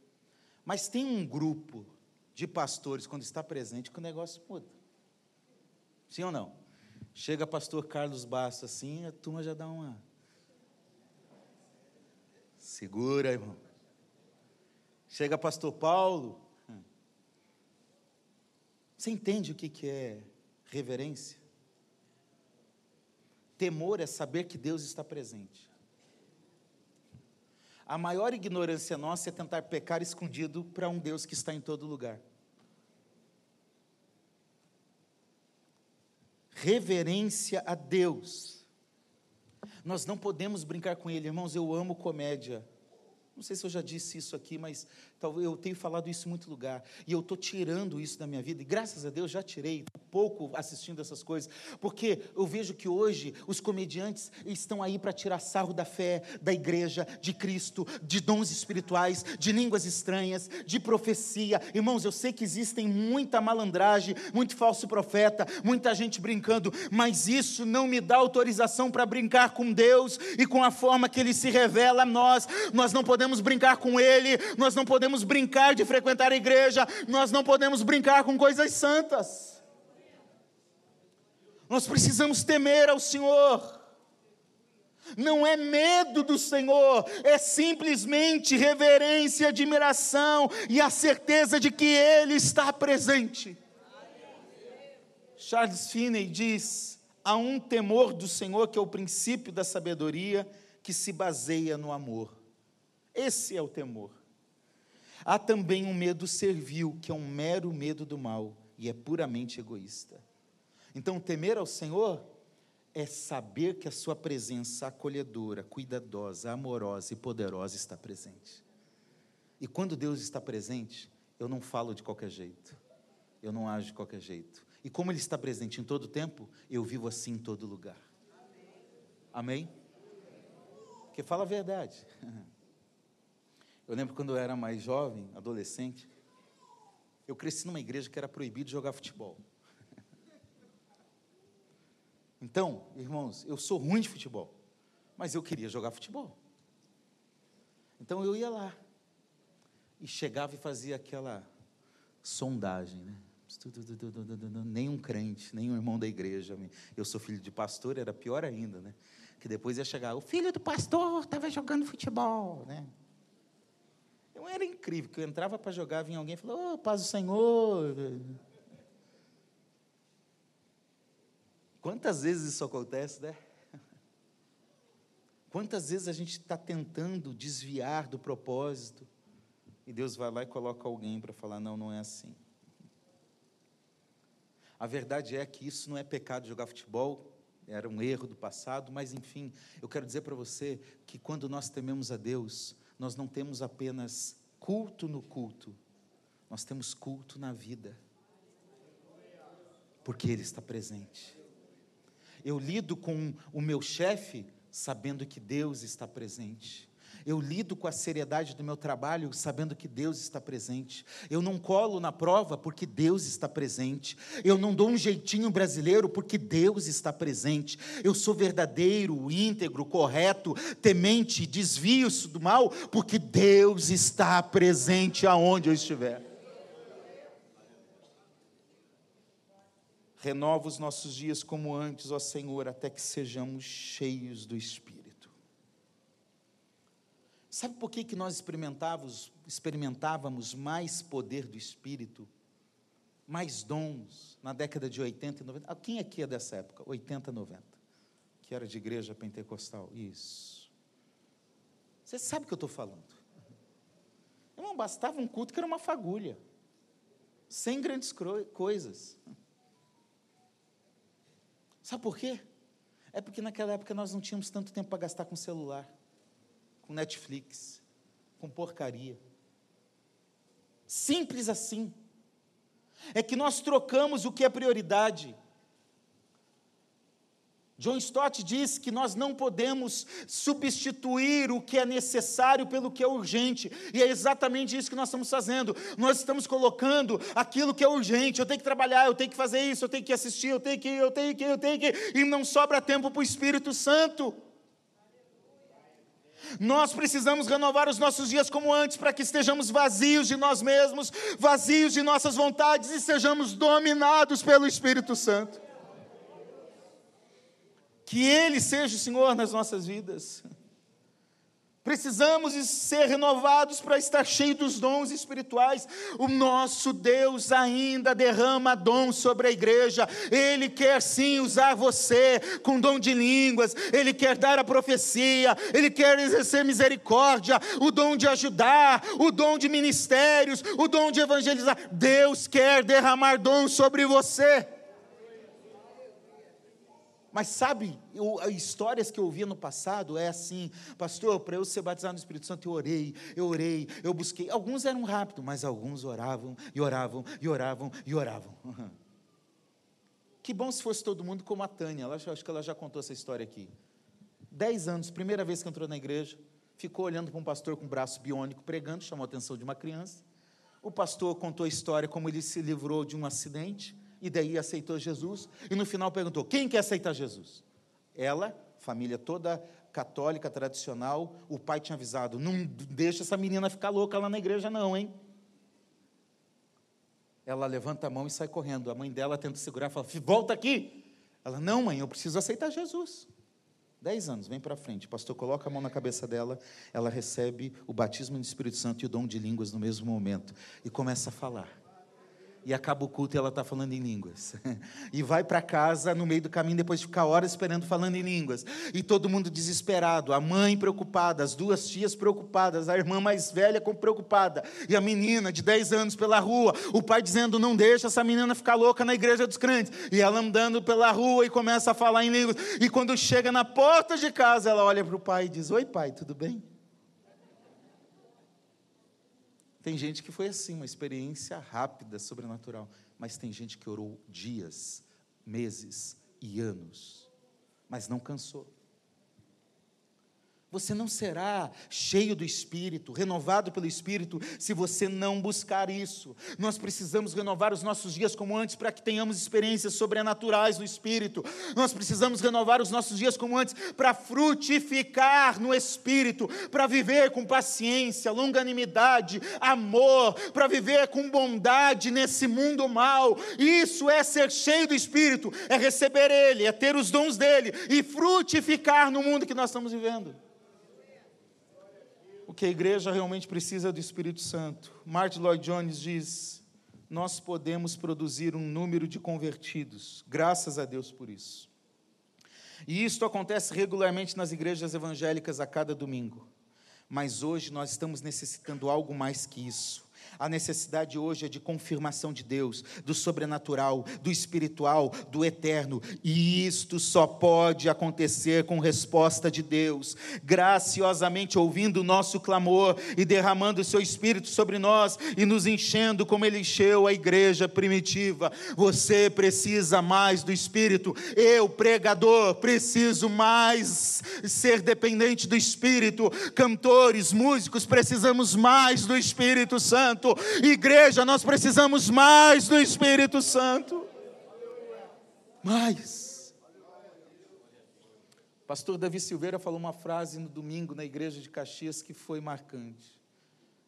Mas tem um grupo de pastores, quando está presente, que o negócio muda. Sim ou não? Chega pastor Carlos Bastos assim, a turma já dá uma. Segura, irmão. Chega pastor Paulo. Você entende o que é reverência? Temor é saber que Deus está presente. A maior ignorância nossa é tentar pecar escondido para um Deus que está em todo lugar. Reverência a Deus. Nós não podemos brincar com Ele, irmãos. Eu amo comédia. Não sei se eu já disse isso aqui, mas eu tenho falado isso em muito lugar. E eu estou tirando isso da minha vida. E graças a Deus já tirei pouco assistindo essas coisas. Porque eu vejo que hoje os comediantes estão aí para tirar sarro da fé, da igreja, de Cristo, de dons espirituais, de línguas estranhas, de profecia. Irmãos, eu sei que existem muita malandragem, muito falso profeta, muita gente brincando, mas isso não me dá autorização para brincar com Deus e com a forma que Ele se revela a nós. Nós não podemos brincar com Ele, nós não podemos brincar de frequentar a igreja, nós não podemos brincar com coisas santas. Nós precisamos temer ao Senhor. Não é medo do Senhor, é simplesmente reverência, admiração e a certeza de que Ele está presente. Charles Finney diz: há um temor do Senhor que é o princípio da sabedoria que se baseia no amor. Esse é o temor. Há também um medo servil, que é um mero medo do mal e é puramente egoísta. Então, temer ao Senhor é saber que a sua presença acolhedora, cuidadosa, amorosa e poderosa está presente. E quando Deus está presente, eu não falo de qualquer jeito, eu não ajo de qualquer jeito. E como Ele está presente em todo tempo, eu vivo assim em todo lugar. Amém? Porque fala a verdade. Eu lembro quando eu era mais jovem, adolescente, eu cresci numa igreja que era proibido jogar futebol. Então, irmãos, eu sou ruim de futebol, mas eu queria jogar futebol. Então eu ia lá e chegava e fazia aquela sondagem, né? Nem um crente, nem um irmão da igreja. Eu sou filho de pastor, era pior ainda, né? Que depois ia chegar, o filho do pastor estava jogando futebol, né? Então era incrível, que eu entrava para jogar, vinha alguém e falou, oh, paz do Senhor. Quantas vezes isso acontece, né? Quantas vezes a gente está tentando desviar do propósito e Deus vai lá e coloca alguém para falar: não, não é assim. A verdade é que isso não é pecado jogar futebol, era um erro do passado, mas enfim, eu quero dizer para você que quando nós tememos a Deus, nós não temos apenas culto no culto, nós temos culto na vida, porque Ele está presente. Eu lido com o meu chefe sabendo que Deus está presente. Eu lido com a seriedade do meu trabalho sabendo que Deus está presente. Eu não colo na prova porque Deus está presente. Eu não dou um jeitinho brasileiro porque Deus está presente. Eu sou verdadeiro, íntegro, correto, temente, desvio-se do mal porque Deus está presente aonde eu estiver. Renova os nossos dias como antes, ó Senhor, até que sejamos cheios do Espírito. Sabe por que, que nós experimentávamos, experimentávamos mais poder do Espírito, mais dons na década de 80 e 90? Ah, quem aqui é dessa época? 80, 90. Que era de igreja pentecostal. Isso. Você sabe o que eu estou falando. Não bastava um culto que era uma fagulha. Sem grandes coisas. Sabe por quê? É porque naquela época nós não tínhamos tanto tempo para gastar com celular com Netflix, com porcaria. Simples assim. É que nós trocamos o que é prioridade. John Stott diz que nós não podemos substituir o que é necessário pelo que é urgente, e é exatamente isso que nós estamos fazendo. Nós estamos colocando aquilo que é urgente. Eu tenho que trabalhar, eu tenho que fazer isso, eu tenho que assistir, eu tenho que, eu tenho que, eu tenho que, e não sobra tempo para o Espírito Santo. Nós precisamos renovar os nossos dias como antes, para que estejamos vazios de nós mesmos, vazios de nossas vontades e sejamos dominados pelo Espírito Santo. Que Ele seja o Senhor nas nossas vidas. Precisamos ser renovados para estar cheios dos dons espirituais. O nosso Deus ainda derrama dom sobre a igreja. Ele quer sim usar você com dom de línguas. Ele quer dar a profecia. Ele quer exercer misericórdia. O dom de ajudar. O dom de ministérios. O dom de evangelizar. Deus quer derramar dom sobre você. Mas sabe, eu, histórias que eu ouvia no passado é assim, pastor, para eu ser batizado no Espírito Santo, eu orei, eu orei, eu busquei. Alguns eram rápidos, mas alguns oravam, e oravam, e oravam, e oravam. Que bom se fosse todo mundo como a Tânia, ela, acho que ela já contou essa história aqui. Dez anos, primeira vez que entrou na igreja, ficou olhando para um pastor com um braço biônico pregando, chamou a atenção de uma criança. O pastor contou a história como ele se livrou de um acidente e daí aceitou Jesus. E no final perguntou: quem quer aceitar Jesus? Ela, família toda católica, tradicional, o pai tinha avisado: não deixa essa menina ficar louca lá na igreja, não, hein? Ela levanta a mão e sai correndo. A mãe dela tenta segurar e fala: volta aqui. Ela: não, mãe, eu preciso aceitar Jesus. Dez anos, vem para frente. O pastor coloca a mão na cabeça dela, ela recebe o batismo no Espírito Santo e o dom de línguas no mesmo momento e começa a falar e acaba o culto e ela está falando em línguas. E vai para casa no meio do caminho, depois de ficar horas esperando falando em línguas. E todo mundo desesperado, a mãe preocupada, as duas tias preocupadas, a irmã mais velha preocupada, e a menina de 10 anos pela rua, o pai dizendo: não deixa essa menina ficar louca na igreja dos crentes. E ela andando pela rua e começa a falar em línguas. E quando chega na porta de casa, ela olha para o pai e diz: Oi, pai, tudo bem? Tem gente que foi assim, uma experiência rápida, sobrenatural. Mas tem gente que orou dias, meses e anos, mas não cansou. Você não será cheio do Espírito, renovado pelo Espírito, se você não buscar isso. Nós precisamos renovar os nossos dias como antes para que tenhamos experiências sobrenaturais no Espírito. Nós precisamos renovar os nossos dias como antes para frutificar no Espírito, para viver com paciência, longanimidade, amor, para viver com bondade nesse mundo mal. Isso é ser cheio do Espírito, é receber Ele, é ter os dons dele e frutificar no mundo que nós estamos vivendo. O que a igreja realmente precisa é do Espírito Santo. Martin Lloyd Jones diz: Nós podemos produzir um número de convertidos, graças a Deus por isso. E isto acontece regularmente nas igrejas evangélicas a cada domingo. Mas hoje nós estamos necessitando algo mais que isso. A necessidade hoje é de confirmação de Deus, do sobrenatural, do espiritual, do eterno. E isto só pode acontecer com resposta de Deus, graciosamente ouvindo o nosso clamor e derramando o seu espírito sobre nós e nos enchendo como ele encheu a igreja primitiva. Você precisa mais do espírito. Eu, pregador, preciso mais ser dependente do espírito. Cantores, músicos, precisamos mais do Espírito Santo. Igreja, nós precisamos mais do Espírito Santo. Mais. Pastor Davi Silveira falou uma frase no domingo na igreja de Caxias que foi marcante.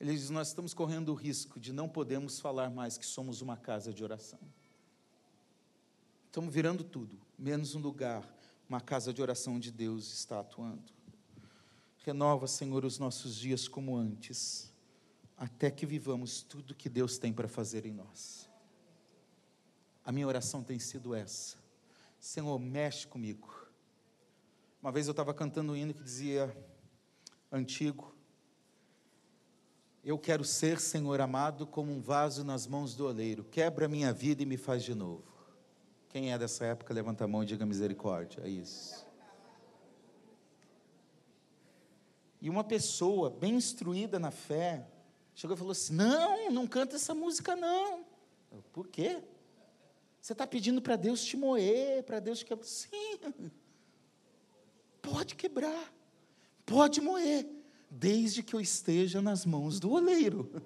Ele diz: Nós estamos correndo o risco de não podermos falar mais que somos uma casa de oração. Estamos virando tudo, menos um lugar, uma casa de oração onde Deus está atuando. Renova, Senhor, os nossos dias como antes até que vivamos tudo que Deus tem para fazer em nós. A minha oração tem sido essa: Senhor, mexe comigo. Uma vez eu estava cantando um hino que dizia, antigo, eu quero ser, Senhor amado, como um vaso nas mãos do oleiro, quebra minha vida e me faz de novo. Quem é dessa época, levanta a mão e diga misericórdia. É isso. E uma pessoa bem instruída na fé, Chegou e falou assim: Não, não canta essa música, não. Eu, Por quê? Você está pedindo para Deus te moer, para Deus te quebrar. Sim. Pode quebrar, pode moer, desde que eu esteja nas mãos do oleiro.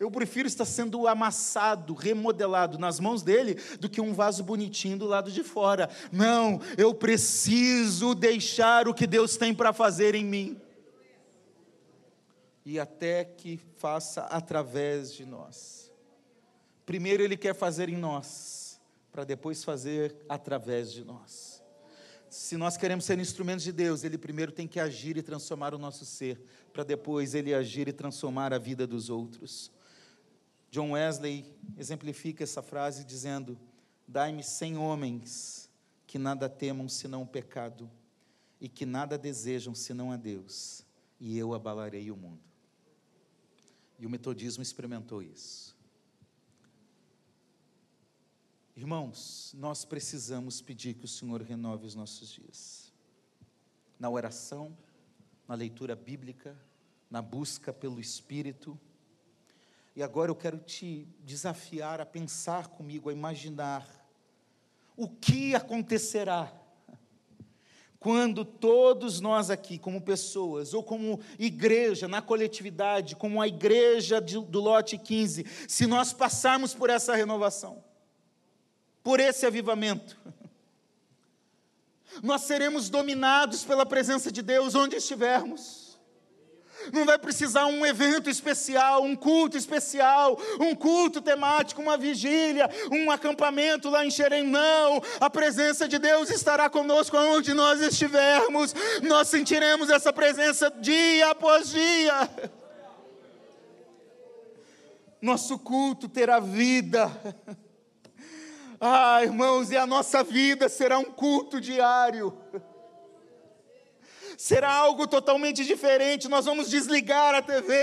Eu prefiro estar sendo amassado, remodelado nas mãos dele, do que um vaso bonitinho do lado de fora. Não, eu preciso deixar o que Deus tem para fazer em mim e até que faça através de nós. Primeiro Ele quer fazer em nós, para depois fazer através de nós. Se nós queremos ser instrumentos de Deus, Ele primeiro tem que agir e transformar o nosso ser, para depois Ele agir e transformar a vida dos outros. John Wesley exemplifica essa frase dizendo: Dai-me cem homens que nada temam senão o pecado e que nada desejam senão a Deus, e eu abalarei o mundo. E o metodismo experimentou isso. Irmãos, nós precisamos pedir que o Senhor renove os nossos dias. Na oração, na leitura bíblica, na busca pelo Espírito. E agora eu quero te desafiar a pensar comigo, a imaginar o que acontecerá quando todos nós aqui, como pessoas, ou como igreja, na coletividade, como a igreja do lote 15, se nós passarmos por essa renovação por esse avivamento. Nós seremos dominados pela presença de Deus onde estivermos. Não vai precisar um evento especial, um culto especial, um culto temático, uma vigília, um acampamento lá em Xerém. Não, a presença de Deus estará conosco onde nós estivermos. Nós sentiremos essa presença dia após dia. Nosso culto terá vida. Ah, irmãos, e a nossa vida será um culto diário. Será algo totalmente diferente. Nós vamos desligar a TV,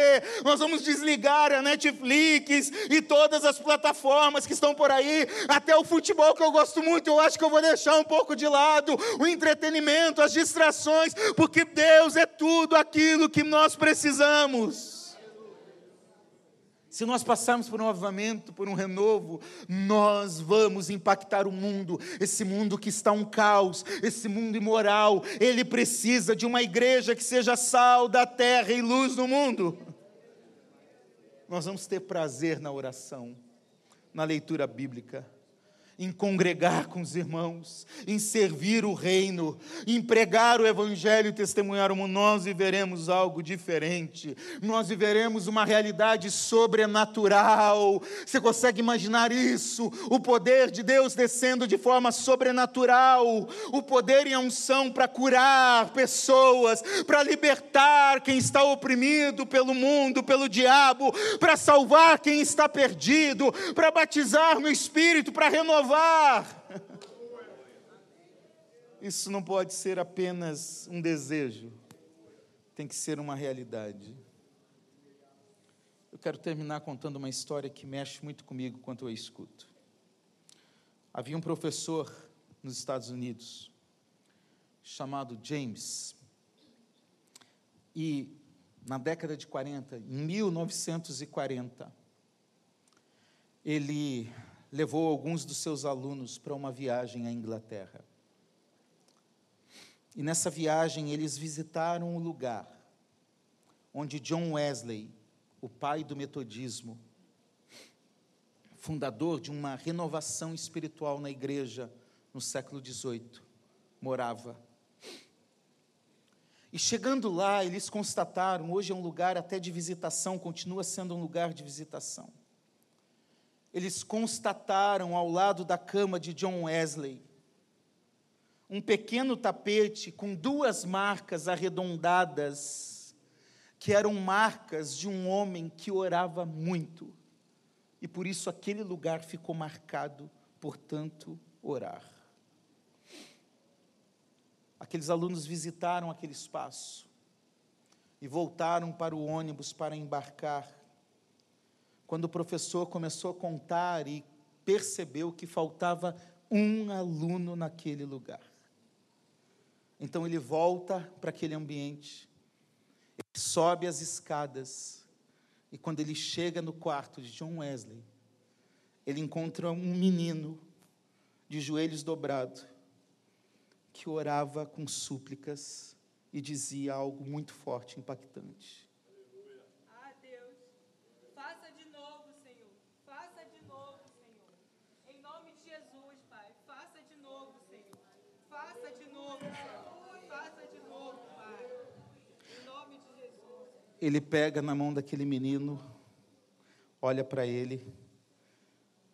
nós vamos desligar a Netflix e todas as plataformas que estão por aí, até o futebol que eu gosto muito. Eu acho que eu vou deixar um pouco de lado o entretenimento, as distrações, porque Deus é tudo aquilo que nós precisamos. Se nós passarmos por um avivamento, por um renovo, nós vamos impactar o mundo, esse mundo que está um caos, esse mundo imoral. Ele precisa de uma igreja que seja sal da terra e luz do mundo. Nós vamos ter prazer na oração, na leitura bíblica em congregar com os irmãos, em servir o reino, em pregar o evangelho e testemunhar o mundo, nós viveremos algo diferente. Nós viveremos uma realidade sobrenatural. Você consegue imaginar isso? O poder de Deus descendo de forma sobrenatural, o poder e a unção para curar pessoas, para libertar quem está oprimido pelo mundo, pelo diabo, para salvar quem está perdido, para batizar no espírito, para renovar isso não pode ser apenas um desejo, tem que ser uma realidade. Eu quero terminar contando uma história que mexe muito comigo quando eu a escuto. Havia um professor nos Estados Unidos chamado James. E na década de 40, em 1940, ele levou alguns dos seus alunos para uma viagem à Inglaterra. E nessa viagem eles visitaram o lugar onde John Wesley, o pai do metodismo, fundador de uma renovação espiritual na igreja no século XVIII, morava. E chegando lá, eles constataram, hoje é um lugar até de visitação, continua sendo um lugar de visitação eles constataram ao lado da cama de John Wesley um pequeno tapete com duas marcas arredondadas, que eram marcas de um homem que orava muito. E por isso aquele lugar ficou marcado por tanto orar. Aqueles alunos visitaram aquele espaço e voltaram para o ônibus para embarcar quando o professor começou a contar e percebeu que faltava um aluno naquele lugar. Então ele volta para aquele ambiente, ele sobe as escadas, e quando ele chega no quarto de John Wesley, ele encontra um menino de joelhos dobrados, que orava com súplicas e dizia algo muito forte, impactante. Ele pega na mão daquele menino, olha para ele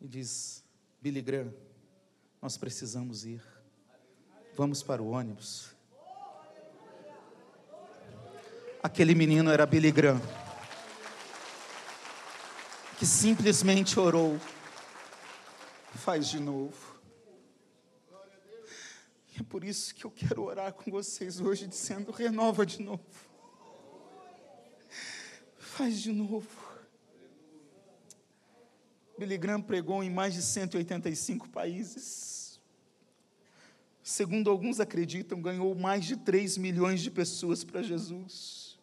e diz: Billy Graham, nós precisamos ir. Vamos para o ônibus. Aquele menino era Billy Graham, que simplesmente orou. Faz de novo. É por isso que eu quero orar com vocês hoje, dizendo: renova de novo. Faz de novo. Billy Graham pregou em mais de 185 países. Segundo alguns acreditam, ganhou mais de 3 milhões de pessoas para Jesus.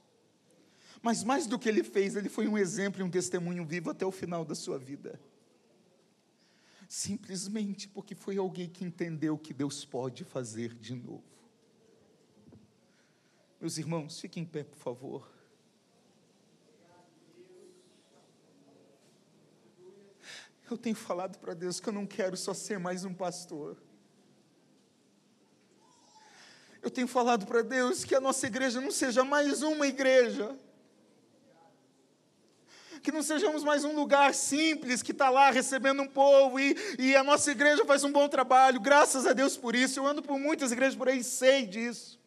Mas mais do que ele fez, ele foi um exemplo e um testemunho vivo até o final da sua vida. Simplesmente porque foi alguém que entendeu que Deus pode fazer de novo. Meus irmãos, fiquem em pé, por favor. Eu tenho falado para Deus que eu não quero só ser mais um pastor. Eu tenho falado para Deus que a nossa igreja não seja mais uma igreja. Que não sejamos mais um lugar simples que está lá recebendo um povo e, e a nossa igreja faz um bom trabalho. Graças a Deus por isso. Eu ando por muitas igrejas por aí e sei disso.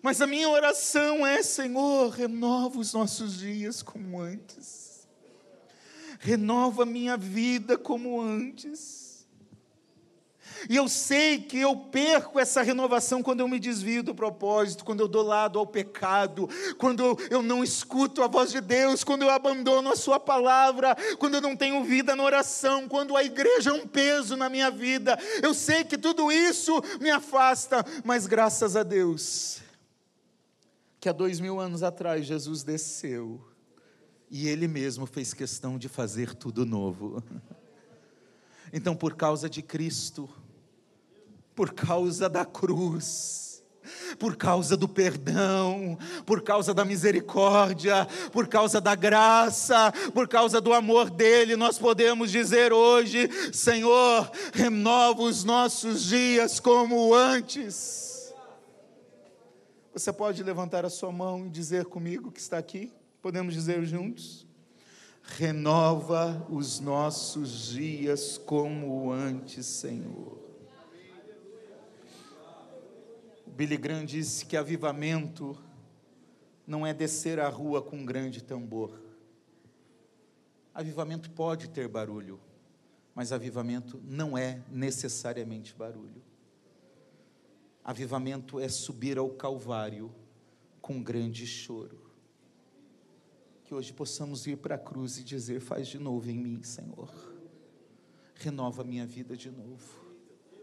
Mas a minha oração é: Senhor, renova os nossos dias como antes renova minha vida como antes. E eu sei que eu perco essa renovação quando eu me desvio do propósito, quando eu dou lado ao pecado, quando eu não escuto a voz de Deus, quando eu abandono a Sua palavra, quando eu não tenho vida na oração, quando a igreja é um peso na minha vida. Eu sei que tudo isso me afasta, mas graças a Deus, que há dois mil anos atrás Jesus desceu e ele mesmo fez questão de fazer tudo novo. Então, por causa de Cristo, por causa da cruz, por causa do perdão, por causa da misericórdia, por causa da graça, por causa do amor dele, nós podemos dizer hoje: Senhor, renova os nossos dias como antes. Você pode levantar a sua mão e dizer comigo que está aqui? Podemos dizer juntos? Renova os nossos dias como antes, Senhor. Billy Graham disse que avivamento não é descer a rua com um grande tambor. Avivamento pode ter barulho, mas avivamento não é necessariamente barulho. Avivamento é subir ao Calvário com grande choro que hoje possamos ir para a cruz e dizer: Faz de novo em mim, Senhor. Renova minha vida de novo.